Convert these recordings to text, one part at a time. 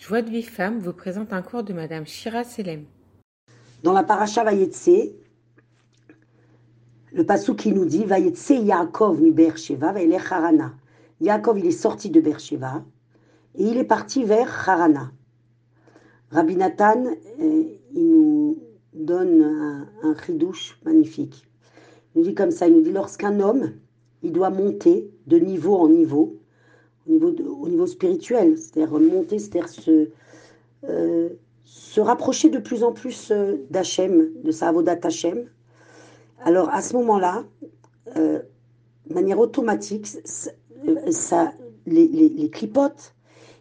Joie de vie femme vous présente un cours de Madame Shira Selem. Dans la paracha Vayetse, le passou qui nous dit Vayetse Yaakov mi Beersheva vaylech Harana. Yaakov, il est sorti de Beersheva et il est parti vers Harana. Rabbi Nathan, euh, il nous donne un, un chidouche magnifique. Il nous dit comme ça, il nous dit lorsqu'un homme, il doit monter de niveau en niveau, au niveau, au niveau spirituel, c'est-à-dire monter, c'est-à-dire se, euh, se rapprocher de plus en plus euh, d'Hachem, de sa Hachem. Alors à ce moment-là, euh, de manière automatique, ça, les, les, les clipotes,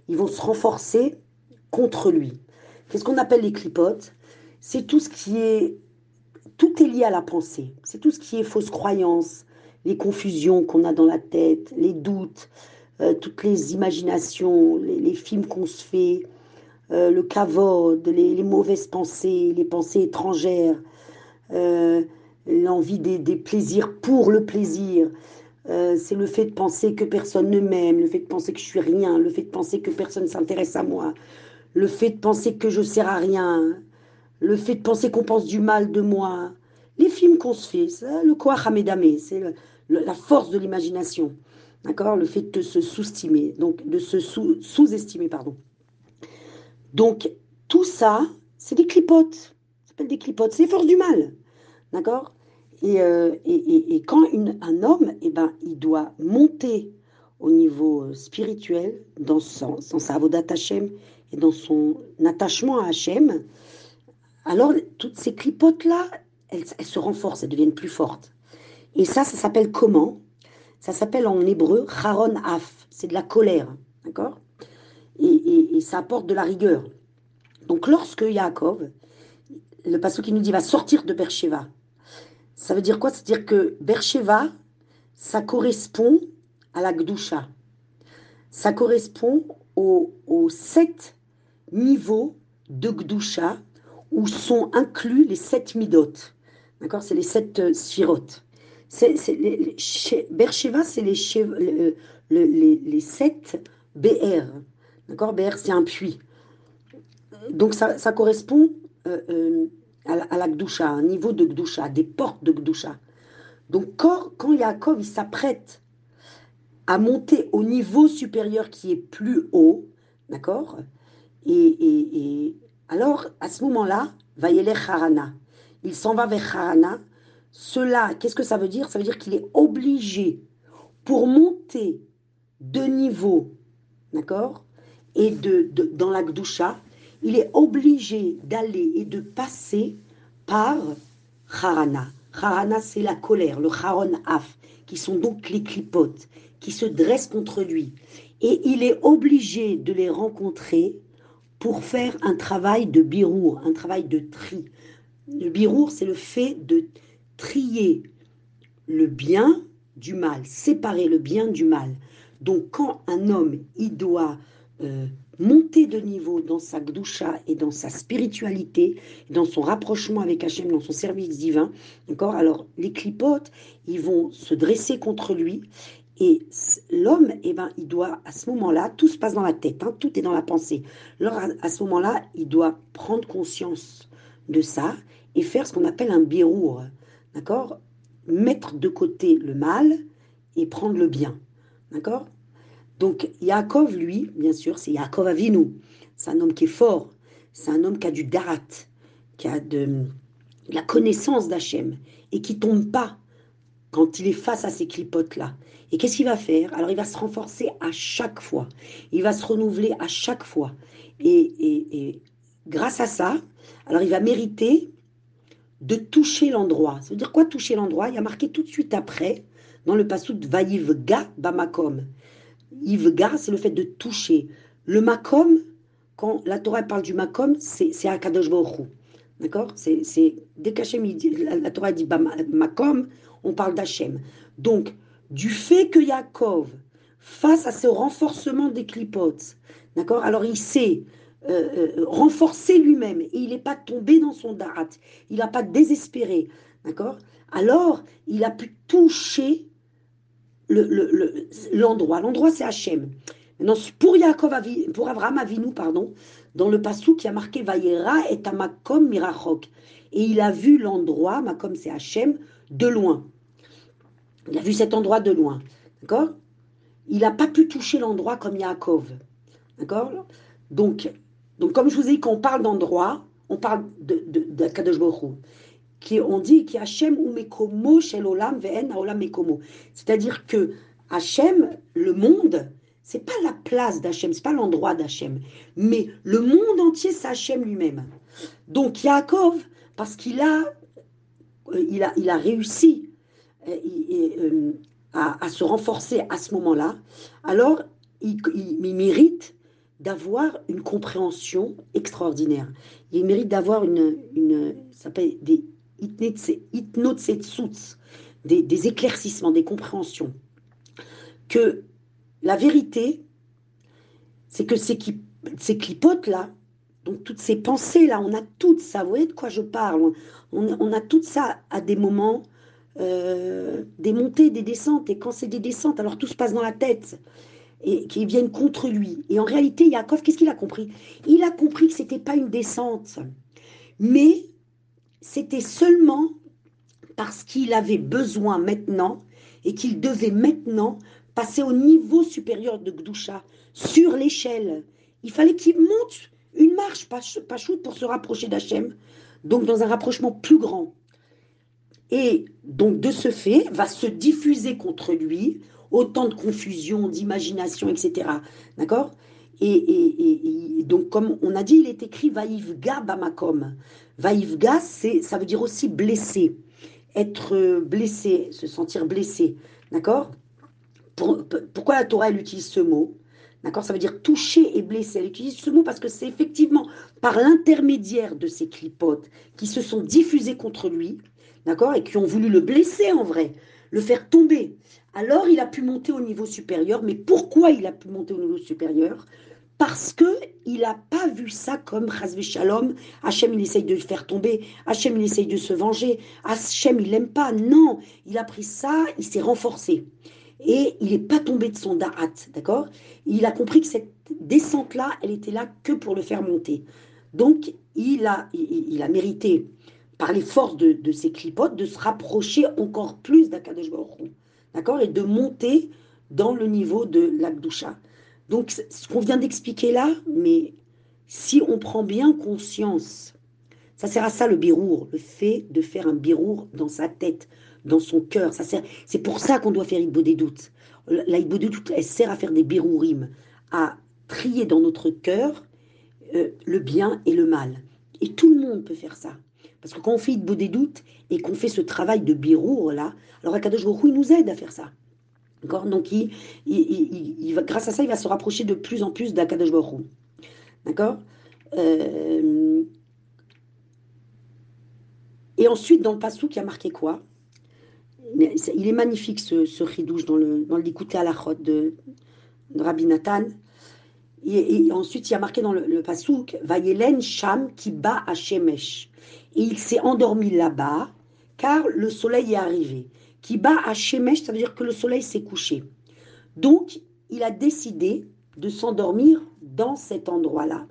ils vont se renforcer contre lui. Qu'est-ce qu'on appelle les clipotes? C'est tout ce qui est... Tout est lié à la pensée. C'est tout ce qui est fausse croyance, les confusions qu'on a dans la tête, les doutes, euh, toutes les imaginations, les, films qu'on se fait, euh, le cavode, les, mauvaises pensées, les pensées étrangères, euh, l'envie des, plaisirs pour le plaisir. C'est le fait de penser que personne ne m'aime, le fait de penser que je suis rien, le fait de penser que personne ne s'intéresse à moi, le fait de penser que je sers à rien, le fait de penser qu'on pense du mal de moi. Les films qu'on se fait, c'est le Koach Hamedame, c'est la force de l'imagination. D'accord? Le fait de se sous-estimer, donc de se sous- sous-estimer, pardon. Donc, tout ça, c'est des clipotes. Ça s'appelle des clipotes. C'est les du mal. D'accord? Et, euh, et, quand un homme, eh ben, il doit monter au niveau spirituel, dans, son, dans sa avodat Hashem et dans son attachement à Hashem, alors toutes ces clipotes-là, elles se renforcent, elles deviennent plus fortes. Et ça, ça s'appelle comment? Ça s'appelle en hébreu Charon Af. C'est de la colère. D'accord? Et, ça apporte de la rigueur. Donc lorsque Yaakov, le passage qui nous dit va sortir de Bersheva, ça veut dire quoi? C'est-à-dire que Bersheva, ça correspond à la Gdusha. Ça correspond aux, sept niveaux de Gdusha où sont inclus les sept midot. D'accord? C'est les sept euh, sphirotes. C'est, c'est les, les- c'est les, les, les sept BR. D'accord BR, c'est un puits. Donc ça, correspond euh, euh, à, la- à la Gdusha, un niveau de Gdusha, des portes de Gdusha. Donc quand, quand Yaakov il s'apprête à monter au niveau supérieur qui est plus haut, d'accord et, alors à ce moment-là, Vayelech Harana, il s'en va vers Harana. Cela, qu'est-ce que ça veut dire? Ça veut dire qu'il est obligé pour monter de niveau, d'accord? Et de, dans la Gdusha, il est obligé d'aller et de passer par Harana. Harana, c'est la colère, le Haron Af, qui sont donc les clipotes, qui se dressent contre lui. Et il est obligé de les rencontrer pour faire un travail de birour, un travail de tri. Le birour, c'est le fait de trier le bien du mal, séparer le bien du mal. Donc quand un homme, il doit euh, monter de niveau dans sa gdusha et dans sa spiritualité, dans son rapprochement avec Hachem, dans son service divin, d'accord? Alors les clipotes, ils vont se dresser contre lui et l'homme, eh ben, il doit, à ce moment-là, tout se passe dans la tête, hein, tout est dans la pensée. Alors, à ce moment-là, il doit prendre conscience de ça et faire ce qu'on appelle un birour, d'accord? Mettre de côté le mal et prendre le bien, d'accord? Donc, Yaakov, lui, bien sûr, c'est Yaakov Avinu. C'est un homme qui est fort, c'est un homme qui a du darat, qui a de, la connaissance d'Hachem et qui tombe pas quand il est face à ces clipotes-là. Et qu'est-ce qu'il va faire? Alors, il va se renforcer à chaque fois. Il va se renouveler à chaque fois. Et, et- et grâce à ça, alors il va mériter de toucher l'endroit. Ça veut dire quoi toucher l'endroit? Il y a marqué tout de suite après, dans le de Vaïvga Bamakom. Yivga, c'est le fait de toucher. Le Makom, quand la Torah parle du Makom, c'est Akadosh Baruch. D'accord? C'est Dès qu'Hachem, la, la Torah dit Makom, on parle d'Hachem. Donc, du fait que Yaakov, face à ce renforcement des clipotes, d'accord? Alors, il s'est euh, euh, renforcé lui-même et il n'est pas tombé dans son darat. Il n'a pas désespéré, d'accord? Alors, il a pu toucher le- le- le- l'endroit. L'endroit, c'est Hachem. Maintenant, pour, Yaakov, pour Abraham Avinu, pardon, dans le passou qui a marqué Vayera et Amakom Mirachok. Et il a vu l'endroit, Makom c'est Hachem, de loin. Il a vu cet endroit de loin. D'accord? Il n'a pas pu toucher l'endroit comme Yaakov. D'accord? Donc, donc, comme je vous ai dit, quand on parle d'endroit, on parle de, de, de Qui, on dit qui Hachem ou Mekomo shel olam ve'en olam Mekomo. C'est-à-dire que Hachem, le monde, c'est pas la place d'Hachem, c'est pas l'endroit d'Hachem, mais le monde entier, c'est Hachem lui-même. Donc Yaakov, parce qu'il a, euh, il a, il a réussi euh, euh, à, se renforcer à ce moment-là, alors il, mérite d'avoir une compréhension extraordinaire. Il mérite d'avoir une, une, ça s'appelle des des, des éclaircissements, des compréhensions. Que la vérité, c'est que ces, ces clipotes-là, donc toutes ces pensées-là, on a tout ça, vous voyez de quoi je parle? On, a tout ça à des moments, euh, des montées, des descentes, et quand c'est des descentes, alors tout se passe dans la tête, et qui viennent contre lui. Et en réalité, Yaakov, qu'est-ce qu'il a compris? Il a compris que ce n'était pas une descente, mais c'était seulement parce qu'il avait besoin maintenant, et qu'il devait maintenant passer au niveau supérieur de Gdusha, sur l'échelle. Il fallait qu'il monte une marche, pas, pas pour se rapprocher d'Hachem, donc dans un rapprochement plus grand. Et donc de ce fait, va se diffuser contre lui autant de confusion, d'imagination, etc. D'accord? Et, donc, comme on a dit, il est écrit Vaïvga Bamakom. Vaïvga, ça veut dire aussi blessé, être blessé, se sentir blessé. D'accord? Pourquoi la Torah, elle utilise ce mot? D'accord? Ça veut dire toucher et blesser. Elle utilise ce mot parce que c'est effectivement par l'intermédiaire de ces clipotes qui se sont diffusés contre lui, d'accord? Et qui ont voulu le blesser en vrai, le faire tomber. Alors il a pu monter au niveau supérieur. Mais pourquoi il a pu monter au niveau supérieur? Parce que il n'a pas vu ça comme Chazvé Shalom. Hachem, il essaye de le faire tomber. Hachem, il essaye de se venger. Hachem, il l'aime pas. Non, il a pris ça, il s'est renforcé et il n'est pas tombé de son da'at, d'accord? Il a compris que cette descente-là, elle était là que pour le faire monter. Donc, il a, il, a mérité, par les forces de, ses clipotes, de se rapprocher encore plus d'Akadosh Baruch d'accord? Et de monter dans le niveau de l'Akdoucha. Donc, ce qu'on vient d'expliquer là, mais si on prend bien conscience, ça sert à ça le birour, le fait de faire un birour dans sa tête, dans son cœur. Ça sert, c'est pour ça qu'on doit faire des doutes. La doutes, elle sert à faire des birourim, à trier dans notre cœur euh, le bien et le mal. Et tout le monde peut faire ça. Parce que quand on fait Ibo des doutes et qu'on fait ce travail de birour là, alors Akadosh Baruch il nous aide à faire ça. D'accord? Donc, il, il, va, grâce à ça, il va se rapprocher de plus en plus d'Akadosh Baruch D'accord? Euh, Et ensuite, dans le passou, qui a marqué quoi? Il est magnifique ce, ce dans le, dans à la de, de Rabbi Nathan. Et, ensuite, il y a marqué dans le, le pasouk Vayelen Sham qui bat à Shemesh. Et il s'est endormi là-bas car le soleil est arrivé. Qui bat à Shemesh, ça veut dire que le soleil s'est couché. Donc, il a décidé de s'endormir dans cet endroit-là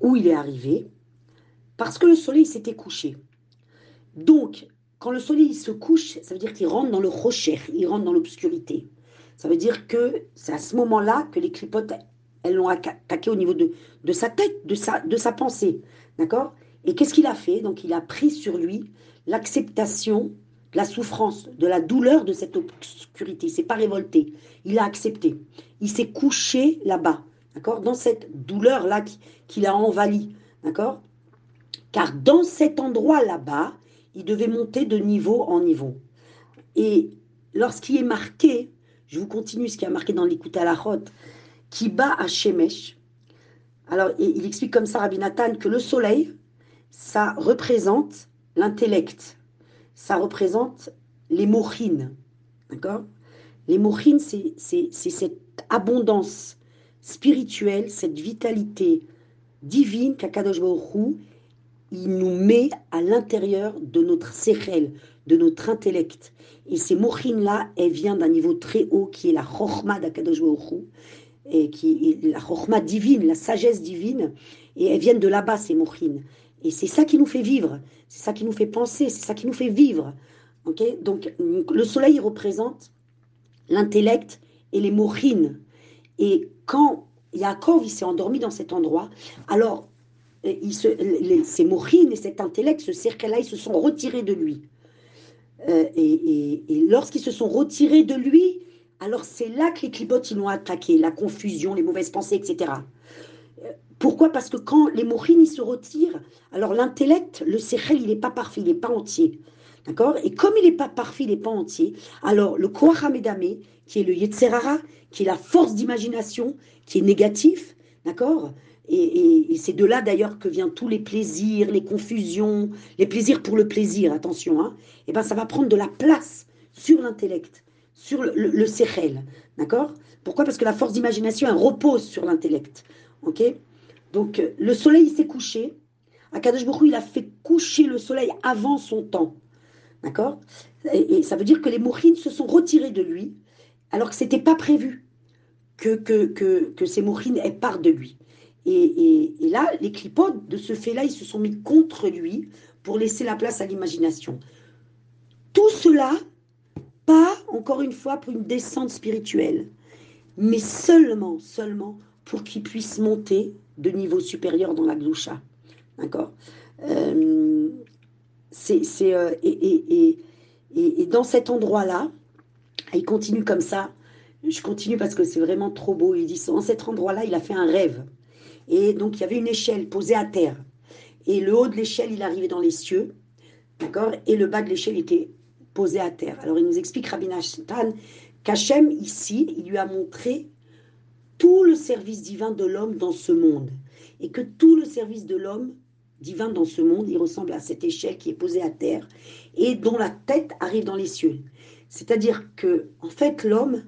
où il est arrivé parce que le soleil s'était couché. Donc, quand le soleil se couche, ça veut dire qu'il rentre dans le rocher, il rentre dans l'obscurité. Ça veut dire que c'est à ce moment-là que les clipotes, elles l'ont attaqué au niveau de, sa tête, de sa, pensée. D'accord? Et qu'est-ce qu'il a fait? Donc il a pris sur lui l'acceptation de la souffrance, de la douleur de cette obscurité. Il s'est pas révolté. Il a accepté. Il s'est couché là-bas. D'accord? Dans cette douleur-là qu'il a envahi. D'accord? Car dans cet endroit là-bas, il devait monter de niveau en niveau. Et lorsqu'il est marqué, je vous continue ce qui a marqué dans l'écoute à la rote, qui bat à Shemesh. Alors, il explique comme ça, Rabbi Nathan, que le soleil, ça représente l'intellect, ça représente les mochines, d'accord? Les mochines, c'est cette abondance spirituelle, cette vitalité divine qu'Akadosh Baruch il nous met à l'intérieur de notre sechel, de notre intellect. Et ces mochines-là, elles viennent d'un niveau très haut qui est la chorma d'Akadosh et qui est la chorma divine, la sagesse divine. Et elles viennent de là-bas, ces mochines. Et c'est ça qui nous fait vivre, c'est ça qui nous fait penser, c'est ça qui nous fait vivre. ok? Donc le soleil représente l'intellect et les mochines. Et quand Yaakov il s'est endormi dans cet endroit, alors il se, les, ces mochines et cet intellect, ce cercle-là, ils se sont retirés de lui. Euh, et, lorsqu'ils se sont retirés de lui, alors c'est là que les clipotes ils l'ont attaqué, la confusion, les mauvaises pensées, etc. Euh, pourquoi? Parce que quand les mochines se retirent, alors l'intellect, le cercle, il n'est pas parfait, il n'est pas entier. D'accord? Et comme il n'est pas parfait, il n'est pas entier, alors le Koharamedame, qui est le Yetzerara, qui est la force d'imagination, qui est négatif, d'accord? Et, c'est de là d'ailleurs que viennent tous les plaisirs, les confusions, les plaisirs pour le plaisir, attention, hein, et ben ça va prendre de la place sur l'intellect, sur le, le, d'accord? Pourquoi? Parce que la force d'imagination, elle repose sur l'intellect, ok? Donc le soleil s'est couché, Akadosh Baruch il a fait coucher le soleil avant son temps, d'accord? Et, ça veut dire que les mourines se sont retirés de lui, alors que ce n'était pas prévu que, que, que, que ces mourines partent de lui. Et, là, les clipotes, de ce fait-là, ils se sont mis contre lui pour laisser la place à l'imagination. Tout cela, pas, encore une fois, pour une descente spirituelle, mais seulement, seulement pour qu'il puisse monter de niveau supérieur dans la gloucha. D'accord? Euh, c'est, euh, et, et, dans cet endroit-là, il continue comme ça. Je continue parce que c'est vraiment trop beau. Il dit, en cet endroit-là, il a fait un rêve. Et donc, il y avait une échelle posée à terre. Et le haut de l'échelle, il arrivait dans les cieux. D'accord? Et le bas de l'échelle était posé à terre. Alors, il nous explique, Rabbi Nashtan, qu'Hachem, ici, il lui a montré tout le service divin de l'homme dans ce monde. Et que tout le service de l'homme divin dans ce monde, il ressemble à cette échelle qui est posée à terre et dont la tête arrive dans les cieux. C'est-à-dire que, en fait, l'homme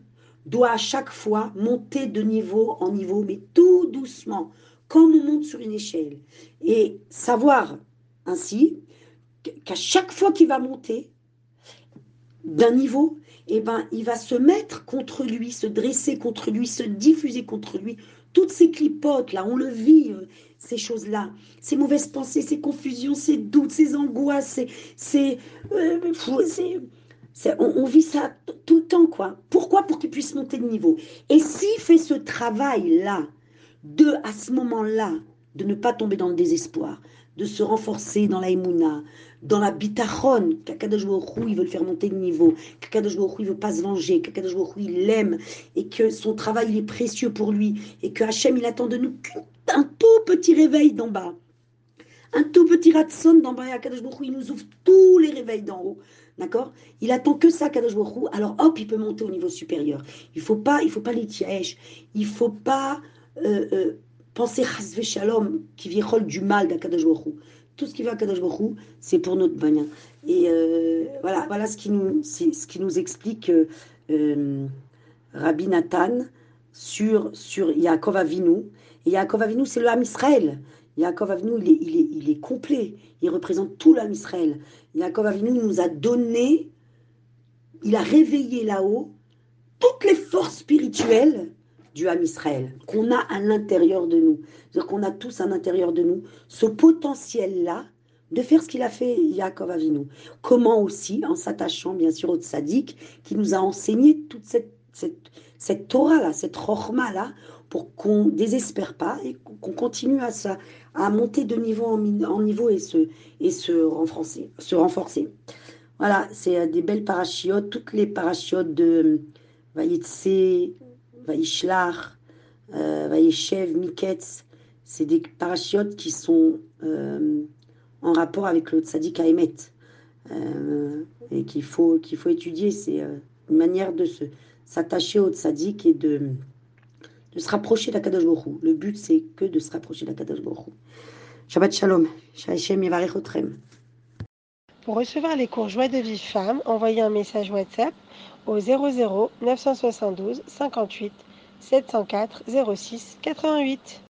doit à chaque fois monter de niveau en niveau, mais tout doucement, comme on monte sur une échelle. Et savoir ainsi qu'à chaque fois qu'il va monter d'un niveau, eh ben, il va se mettre contre lui, se dresser contre lui, se diffuser contre lui. Toutes ces clipotes, là, on le vit, euh, ces choses-là, ces mauvaises pensées, ces confusions, ces doutes, ces angoisses, ces... Euh, on, vit ça tout le temps, quoi. Pourquoi? Pour qu'il puisse monter de niveau. Et s'il fait ce travail-là, de, à ce moment-là, de ne pas tomber dans le désespoir, de se renforcer dans la émouna, dans la bitachon, qu'Akadosh il veut le faire monter de niveau, qu'Akadosh il veut pas se venger, qu'Akadosh il l'aime, et que son travail il est précieux pour lui, et que Hachem il attend de nous qu'un tout petit réveil d'en bas. Un tout petit ratson d'en bas, il nous ouvre tous les réveils d'en haut. D'accord? Il attend que ça, Kadosh Baruch alors hop, il peut monter au niveau supérieur. Il faut pas, il faut pas l'itièche, il faut pas euh, euh, penser Chazve Shalom, qui vient du mal d'Akadosh Baruch Tout ce qui va à Kadosh Baruch c'est pour notre bien. Et euh, voilà, voilà ce qui nous, ce qui nous explique Rabbi Nathan sur, sur Yaakov Avinu. Et Yaakov Avinu, c'est le Ham Israël. Yaakov Avinu, il est, il, est, il est complet. Il représente tout l'âme Israël. Yaakov Avinu nous a donné, il a réveillé là-haut toutes les forces spirituelles du âme Israël qu'on a à l'intérieur de nous. C'est-à-dire qu'on a tous à l'intérieur de nous ce potentiel-là de faire ce qu'il a fait Yaakov Avinu. Comment aussi En s'attachant bien sûr au tzaddik qui nous a enseigné toute cette, cette, cette Torah-là, cette Rochma-là, pour qu'on désespère pas et qu'on continue à, à monter de niveau en, niveau et se, et se, renforcer, se renforcer. Voilà, c'est euh, des belles parachiotes, toutes les parachiotes de Vaïtse, Vaïshlach, euh, Vaïchev, Miketz, c'est des parachiotes qui sont euh, en rapport avec le tzaddik Haemet euh, et qu'il faut, qu'il faut étudier. C'est une manière de s'attacher au tzaddik et de, de se rapprocher d'Akadosh Baruch Le but, c'est que de se rapprocher d'Akadosh Baruch Shabbat Shalom. Pour recevoir les cours Joie de vie femme, envoyez un message WhatsApp au 00 972 58 704 06 88.